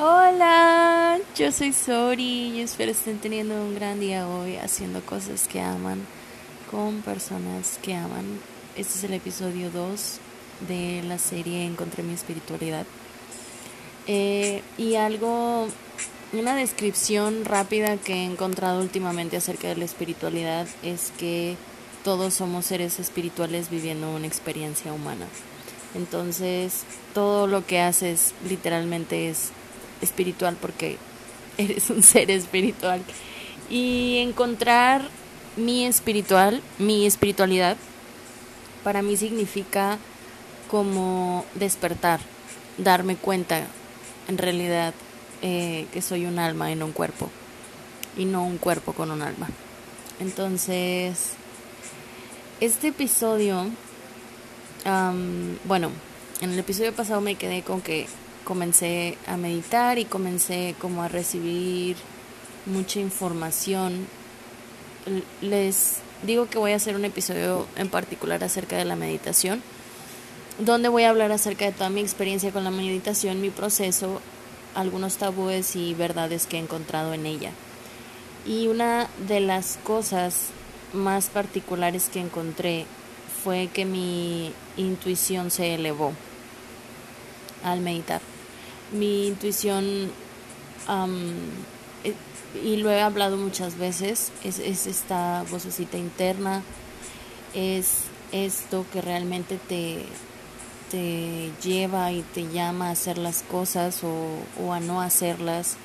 Hola, yo soy Sori y espero estén teniendo un gran día hoy haciendo cosas que aman con personas que aman. Este es el episodio 2 de la serie Encontré mi espiritualidad. Eh, y algo, una descripción rápida que he encontrado últimamente acerca de la espiritualidad es que todos somos seres espirituales viviendo una experiencia humana. Entonces, todo lo que haces literalmente es espiritual porque eres un ser espiritual. Y encontrar mi espiritual, mi espiritualidad, para mí significa como despertar, darme cuenta en realidad eh, que soy un alma en un cuerpo y no un cuerpo con un alma. Entonces, este episodio, bueno, en el episodio pasado me quedé con que comencé a meditar y comencé como a recibir mucha información. Les digo que voy a hacer un episodio en particular acerca de la meditación, donde voy a hablar acerca de toda mi experiencia con la meditación, mi proceso, algunos tabúes y verdades que he encontrado en ella. Y una de las cosas más particulares que encontré fue que mi intuición se elevó al meditar mi intuición, eh, y lo he hablado muchas veces, es, es esta vocecita interna, es esto que realmente te, te lleva y te llama a hacer las cosas o, a no hacerlas.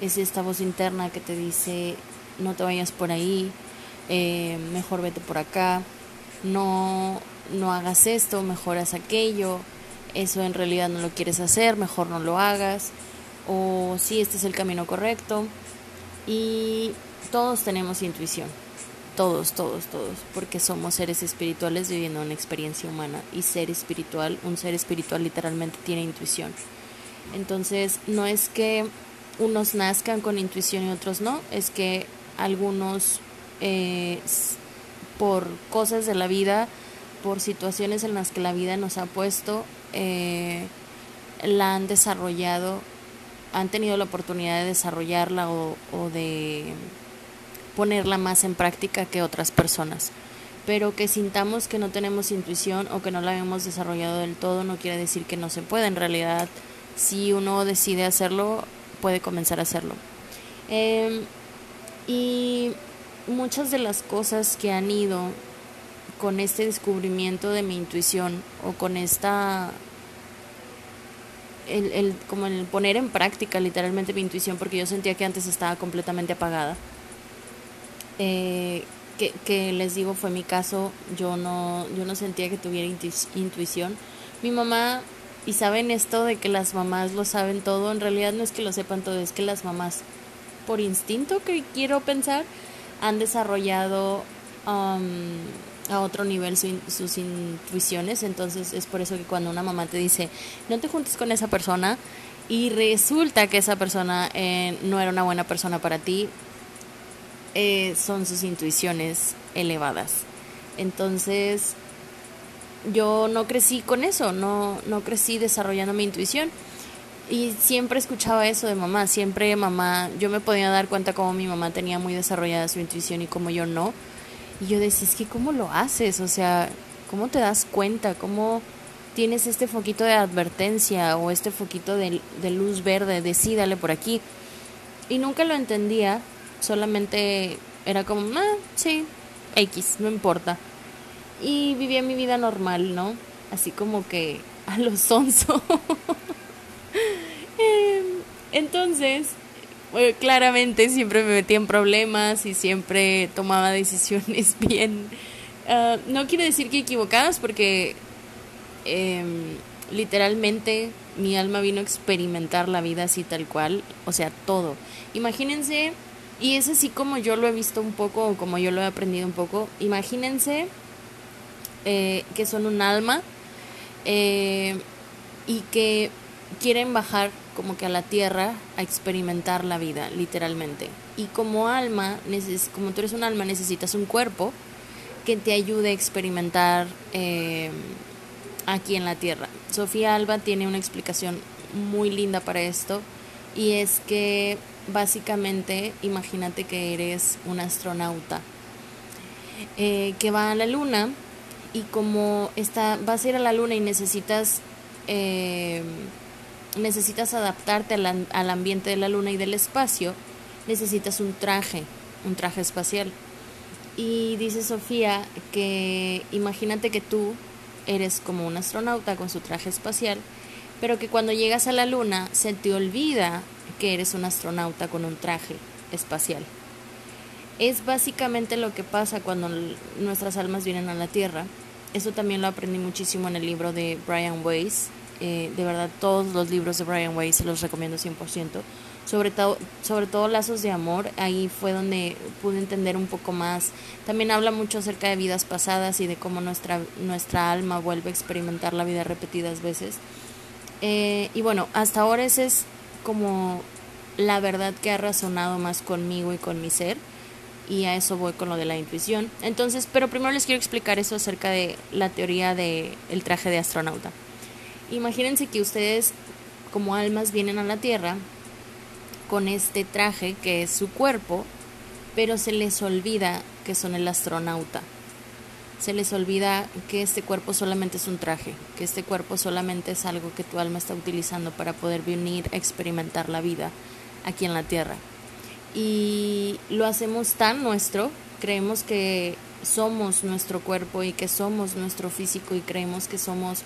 Es esta voz interna que te dice, no te vayas por ahí, eh, mejor vete por acá, no, no hagas esto, mejor haz aquello eso en realidad no lo quieres hacer, mejor no lo hagas, o si este es el camino correcto. Y todos tenemos intuición, todos, todos, todos, porque somos seres espirituales viviendo una experiencia humana y ser espiritual, un ser espiritual literalmente tiene intuición. Entonces, no es que unos nazcan con intuición y otros no, es que algunos eh, por cosas de la vida, por situaciones en las que la vida nos ha puesto, eh, la han desarrollado, han tenido la oportunidad de desarrollarla o, de ponerla más en práctica que otras personas. Pero que sintamos que no tenemos intuición o que no la hemos desarrollado del todo no quiere decir que no se pueda. En realidad, si uno decide hacerlo, puede comenzar a hacerlo. Em, y muchas de las cosas que han ido con este descubrimiento de mi intuición o con esta el, el, como el poner en práctica literalmente mi intuición porque yo sentía que antes estaba completamente apagada. Eh, que, que, les digo fue mi caso. Yo no yo no sentía que tuviera intuición. Mi mamá y saben esto de que las mamás lo saben todo en realidad no es que lo sepan todo es que las mamás por instinto que quiero pensar han desarrollado um, a otro nivel sus intuiciones, entonces es por eso que cuando una mamá te dice, no te juntes con esa persona y resulta que esa persona eh, no era una buena persona para ti, eh, son sus intuiciones elevadas. Entonces, yo no crecí con eso, no, no crecí desarrollando mi intuición. Y siempre escuchaba eso de mamá, siempre mamá, yo me podía dar cuenta cómo mi mamá tenía muy desarrollada su intuición y cómo yo no y yo decía, es que ¿cómo lo haces? O sea, ¿cómo te das cuenta? ¿Cómo tienes este foquito de advertencia o este foquito de, luz verde? Decídale por aquí. Y nunca lo entendía, solamente era como, ah, sí, X, no importa. Y vivía mi vida normal, ¿no? Así como que a lo sonso. Em, claramente siempre me metía en problemas y siempre tomaba decisiones bien. Ah, no quiero decir que equivocadas porque em, literalmente mi alma vino a experimentar la vida así tal cual, o sea, todo. Imagínense, y es así como yo lo he visto un poco, o como yo lo he aprendido un poco, imagínense eh, que son un alma eh, y que quieren bajar como que a la tierra a experimentar la vida, literalmente. Y como alma, como tú eres un alma, necesitas un cuerpo que te ayude a experimentar eh, aquí en la tierra. Sofía Alba tiene una explicación muy linda para esto Y es que básicamente imagínate que eres un astronauta eh, que va a la luna y como está, vas a ir a la luna y necesitas, eh, necesitas adaptarte al, al ambiente de la luna y del espacio, necesitas un traje, un traje espacial. Y dice Sofía que imagínate que tú eres como un astronauta con su traje espacial, pero que cuando llegas a la luna se te olvida que eres un astronauta con un traje espacial. Es básicamente lo que pasa cuando nuestras almas vienen a la Tierra. Eso también lo aprendí muchísimo en el libro de Brian Weiss. Eh, de verdad, todos los libros de Brian Weiss se los recomiendo 100% sobre todo, sobre todo Lazos de Amor, ahí fue donde pude entender un poco más. También habla mucho acerca de vidas pasadas y de cómo nuestra, nuestra alma vuelve a experimentar la vida repetidas veces. Eh, y bueno, hasta ahora esa es como la verdad que ha razonado más conmigo y con mi ser. Y a eso voy con lo de la intuición. Entonces, pero primero les quiero explicar eso acerca de la teoría del el traje de astronauta. Imagínense que ustedes como almas vienen a la Tierra con este traje que es su cuerpo, pero se les olvida que son el astronauta. Se les olvida que este cuerpo solamente es un traje, que este cuerpo solamente es algo que tu alma está utilizando para poder venir a experimentar la vida aquí en la Tierra. Y lo hacemos tan nuestro, creemos que somos nuestro cuerpo y que somos nuestro físico y creemos que somos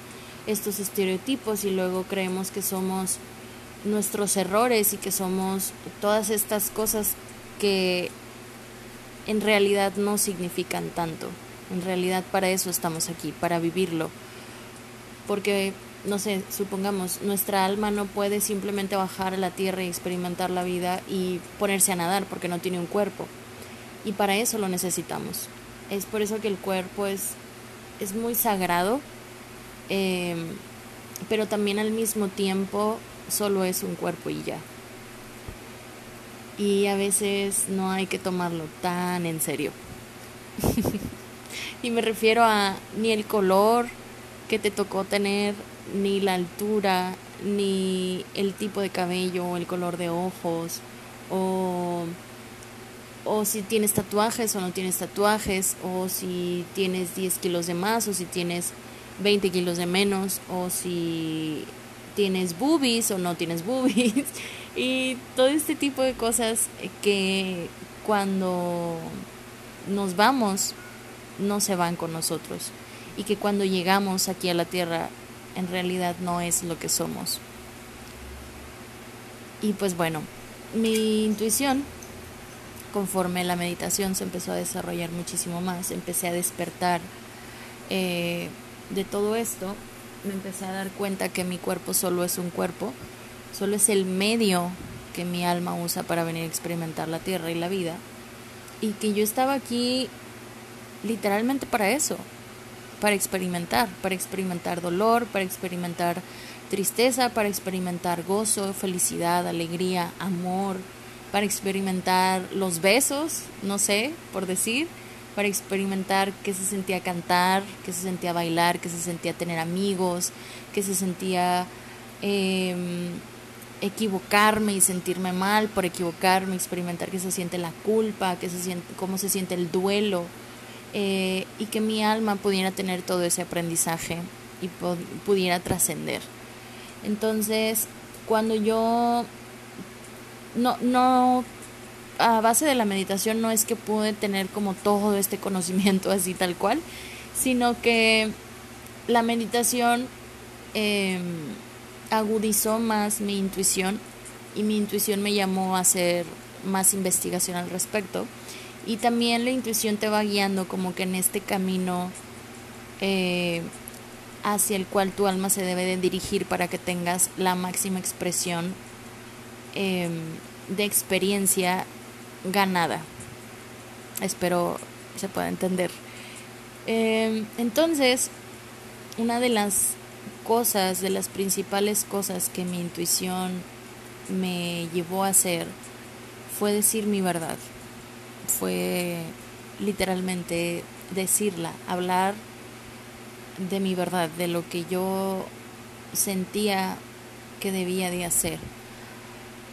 estos estereotipos y luego creemos que somos nuestros errores y que somos todas estas cosas que en realidad no significan tanto. En realidad para eso estamos aquí, para vivirlo. Porque, no sé, supongamos, nuestra alma no puede simplemente bajar a la tierra y experimentar la vida y ponerse a nadar porque no tiene un cuerpo. Y para eso lo necesitamos. Es por eso que el cuerpo es, es muy sagrado, eh, pero también al mismo tiempo solo es un cuerpo y ya. Y a veces no hay que tomarlo tan en serio. y me refiero a ni el color que te tocó tener, ni la altura, ni el tipo de cabello, el color de ojos, o, o si tienes tatuajes o no tienes tatuajes, o si tienes 10 kilos de más, o si tienes 20 kilos de menos, o si tienes boobies o no tienes boobies y todo este tipo de cosas que cuando nos vamos no se van con nosotros y que cuando llegamos aquí a la tierra en realidad no es lo que somos. Y pues bueno, mi intuición conforme la meditación se empezó a desarrollar muchísimo más, empecé a despertar eh, de todo esto, me empecé a dar cuenta que mi cuerpo solo es un cuerpo, solo es el medio que mi alma usa para venir a experimentar la tierra y la vida, y que yo estaba aquí literalmente para eso, para experimentar, para experimentar dolor, para experimentar tristeza, para experimentar gozo, felicidad, alegría, amor, para experimentar los besos, no sé, por decir, para experimentar qué se sentía cantar, qué se sentía bailar, qué se sentía tener amigos, qué se sentía em, equivocarme y sentirme mal por equivocarme, experimentar qué se siente la culpa, qué se siente, cómo se siente el duelo, eh, y que mi alma pudiera tener todo ese aprendizaje y pudiera trascender. Entonces, cuando yo no, no a base de la meditación no es que pude tener como todo este conocimiento así tal cual, sino que la meditación em, agudizó más mi intuición y mi intuición me llamó a hacer más investigación al respecto. Y también la intuición te va guiando como que en este camino eh, hacia el cual tu alma se debe de dirigir para que tengas la máxima expresión em, de experiencia ganada. Espero se pueda entender. Em, entonces, una de las cosas, de las principales cosas que mi intuición me llevó a hacer fue decir mi verdad. Fue literalmente decirla, hablar de mi verdad, de lo que yo sentía que debía de hacer.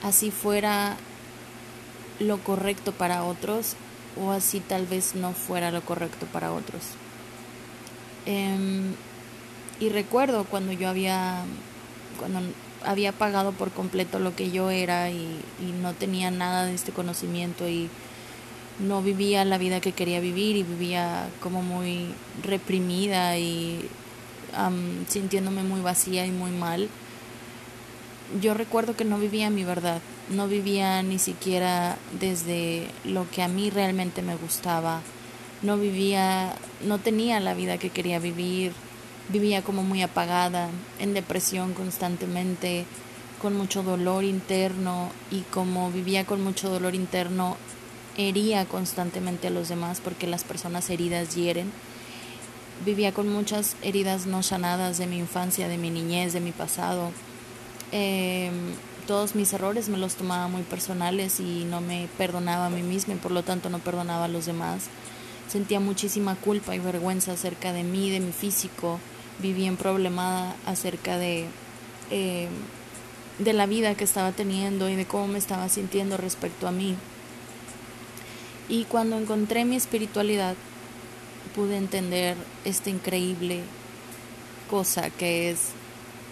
así fuera lo correcto para otros o así tal vez no fuera lo correcto para otros. Em, y recuerdo cuando yo había, cuando había pagado por completo lo que yo era y, no tenía nada de este conocimiento y no vivía la vida que quería vivir y vivía como muy reprimida y sintiéndome muy vacía y muy mal. Yo recuerdo que no vivía mi verdad, no vivía ni siquiera desde lo que a mí realmente me gustaba, no vivía, no tenía la vida que quería vivir, vivía como muy apagada, en depresión constantemente, con mucho dolor interno y como vivía con mucho dolor interno, hería constantemente a los demás porque las personas heridas hieren. Vivía con muchas heridas no sanadas de mi infancia, de mi niñez, de mi pasado. Em, todos mis errores me los tomaba muy personales y no me perdonaba a mí misma y por lo tanto no perdonaba a los demás. Sentía muchísima culpa y vergüenza acerca de mí, de mi físico. Vivía en problemada acerca de, em, de la vida que estaba teniendo y de cómo me estaba sintiendo respecto a mí. Y cuando encontré mi espiritualidad, pude entender esta increíble cosa que es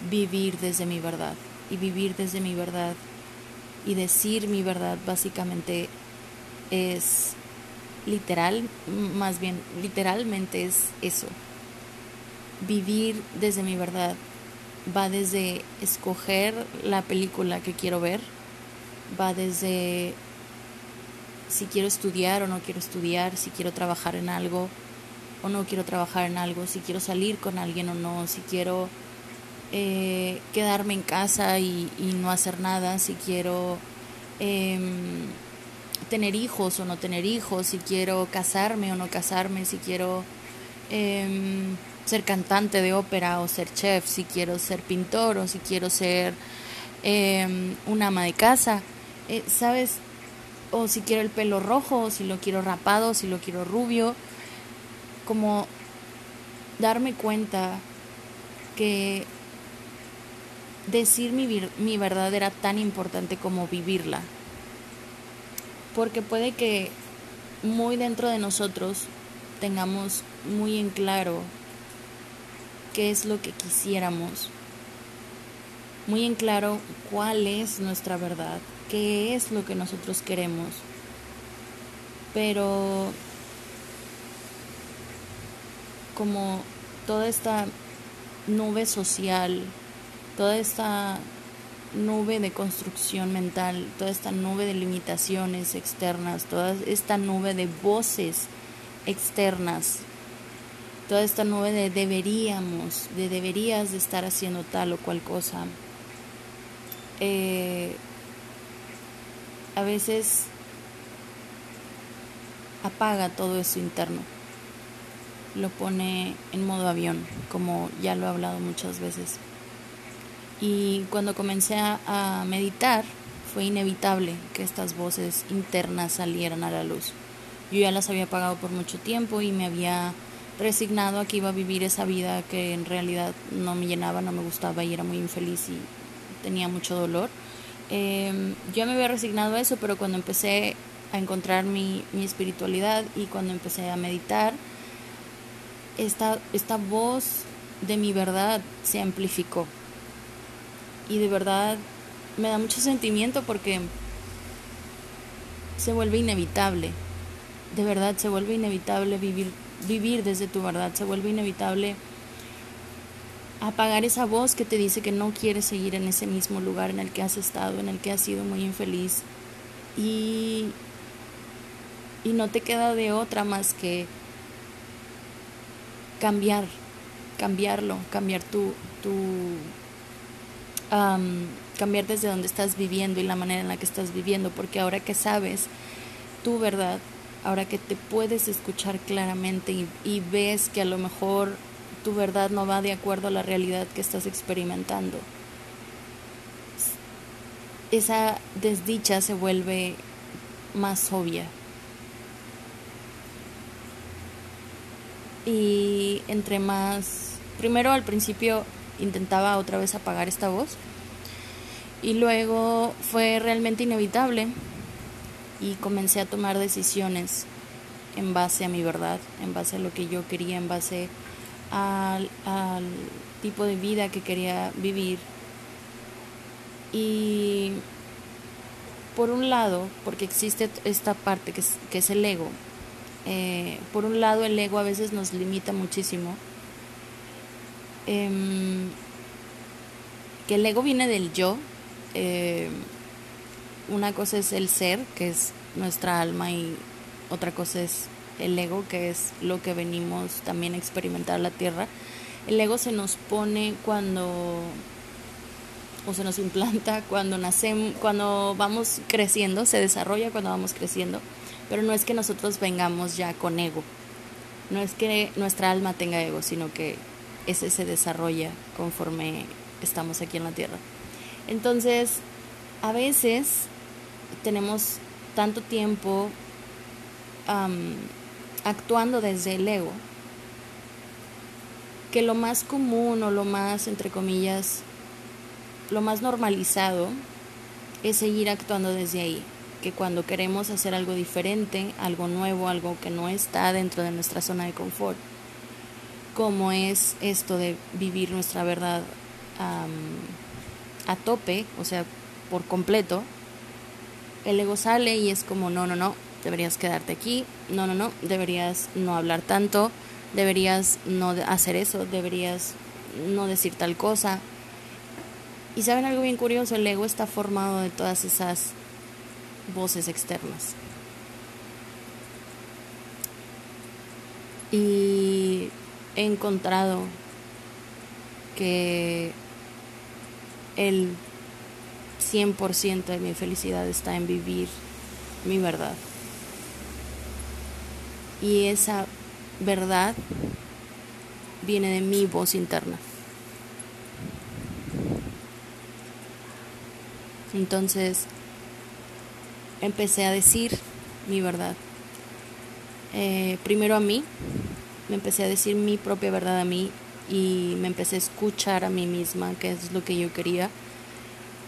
vivir desde mi verdad. Y vivir desde mi verdad y decir mi verdad básicamente es literal, más bien literalmente es eso. Vivir desde mi verdad va desde escoger la película que quiero ver, va desde si quiero estudiar o no quiero estudiar, si quiero trabajar en algo o no quiero trabajar en algo, si quiero salir con alguien o no, si quiero eh, quedarme en casa y, no hacer nada, si quiero em, tener hijos o no tener hijos, si quiero casarme o no casarme, si quiero em, ser cantante de ópera o ser chef, si quiero ser pintor o si quiero ser eh, una ama de casa. Eh, ¿Sabes? o si quiero el pelo rojo, o si lo quiero rapado, o si lo quiero rubio, como darme cuenta que decir mi, mi verdad era tan importante como vivirla. Porque puede que muy dentro de nosotros tengamos muy en claro qué es lo que quisiéramos, muy en claro cuál es nuestra verdad, qué es lo que nosotros queremos. Pero como toda esta nube social, toda esta nube de construcción mental, toda esta nube de limitaciones externas, toda esta nube de voces externas, toda esta nube de deberíamos, de deberías de estar haciendo tal o cual cosa, eh, a veces apaga todo eso interno, lo pone en modo avión, como ya lo he hablado muchas veces. Y cuando comencé a, meditar, fue inevitable que estas voces internas salieran a la luz. Yo ya las había apagado por mucho tiempo y me había resignado a que iba a vivir esa vida que en realidad no me llenaba, no me gustaba y era muy infeliz y tenía mucho dolor. Eh, yo me había resignado a eso, pero cuando empecé a encontrar mi, mi espiritualidad y cuando empecé a meditar, esta, esta voz de mi verdad se amplificó. Y de verdad me da mucho sentimiento porque se vuelve inevitable. De verdad se vuelve inevitable vivir, vivir desde tu verdad. Se vuelve inevitable apagar esa voz que te dice que no quieres seguir en ese mismo lugar en el que has estado, en el que has sido muy infeliz. Y, y no te queda de otra más que cambiar, cambiarlo, cambiar tu, tu cambiar desde donde estás viviendo y la manera en la que estás viviendo, porque ahora que sabes tu verdad, ahora que te puedes escuchar claramente y, y ves que a lo mejor tu verdad no va de acuerdo a la realidad que estás experimentando. Esa desdicha se vuelve más obvia. Y entre más, primero al principio intentaba otra vez apagar esta voz Y luego fue realmente inevitable y comencé a tomar decisiones en base a mi verdad, en base a lo que yo quería, en base al, tipo de vida que quería vivir. Y por un lado, porque existe esta parte que es, que es el ego, eh, por un lado el ego a veces nos limita muchísimo. Em, que el ego viene del yo. Eh, una cosa es el ser, que es nuestra alma, y otra cosa es el ego, que es lo que venimos también a experimentar la tierra. El ego se nos pone cuando o se nos implanta cuando nacemos, cuando vamos creciendo, se desarrolla cuando vamos creciendo, pero no es que nosotros vengamos ya con ego, no es que nuestra alma tenga ego, sino que ese se desarrolla conforme estamos aquí en la tierra. Entonces, a veces tenemos tanto tiempo actuando desde el ego que lo más común o lo más, entre comillas, lo más normalizado es seguir actuando desde ahí, que cuando queremos hacer algo diferente, algo nuevo, algo que no está dentro de nuestra zona de confort, como es esto de vivir nuestra verdad a tope, o sea, por completo, el ego sale y es como, no, no, no, deberías quedarte aquí, no, no, no, deberías no hablar tanto, deberías no hacer eso, deberías no decir tal cosa, y saben algo bien curioso, el ego está formado de todas esas voces externas. Y he encontrado que el 100% de mi felicidad está en vivir mi verdad. Y esa verdad viene de mi voz interna. Entonces empecé a decir mi verdad. Eh, primero a mí, me empecé a decir mi propia verdad a mí y me empecé a escuchar a mí misma, que es lo que yo quería.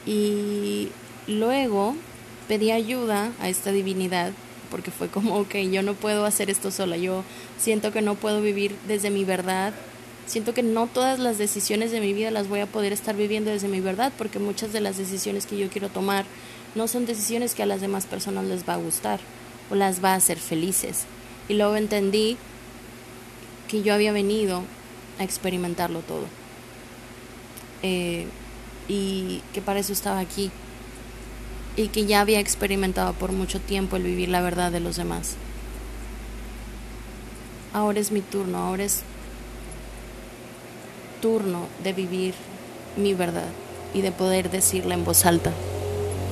Y luego pedí ayuda a esta divinidad porque fue como, ok, yo no puedo hacer esto sola, yo siento que no puedo vivir desde mi verdad Siento que no todas las decisiones de mi vida las voy a poder estar viviendo desde mi verdad, porque muchas de las decisiones que yo quiero tomar no son decisiones que a las demás personas les va a gustar o las va a hacer felices. Y luego entendí que yo había venido a experimentarlo todo. Eh, y que para eso estaba aquí. Y que ya había experimentado por mucho tiempo el vivir la verdad de los demás. Ahora es mi turno, ahora es turno de vivir mi verdad y de poder decirla en voz alta.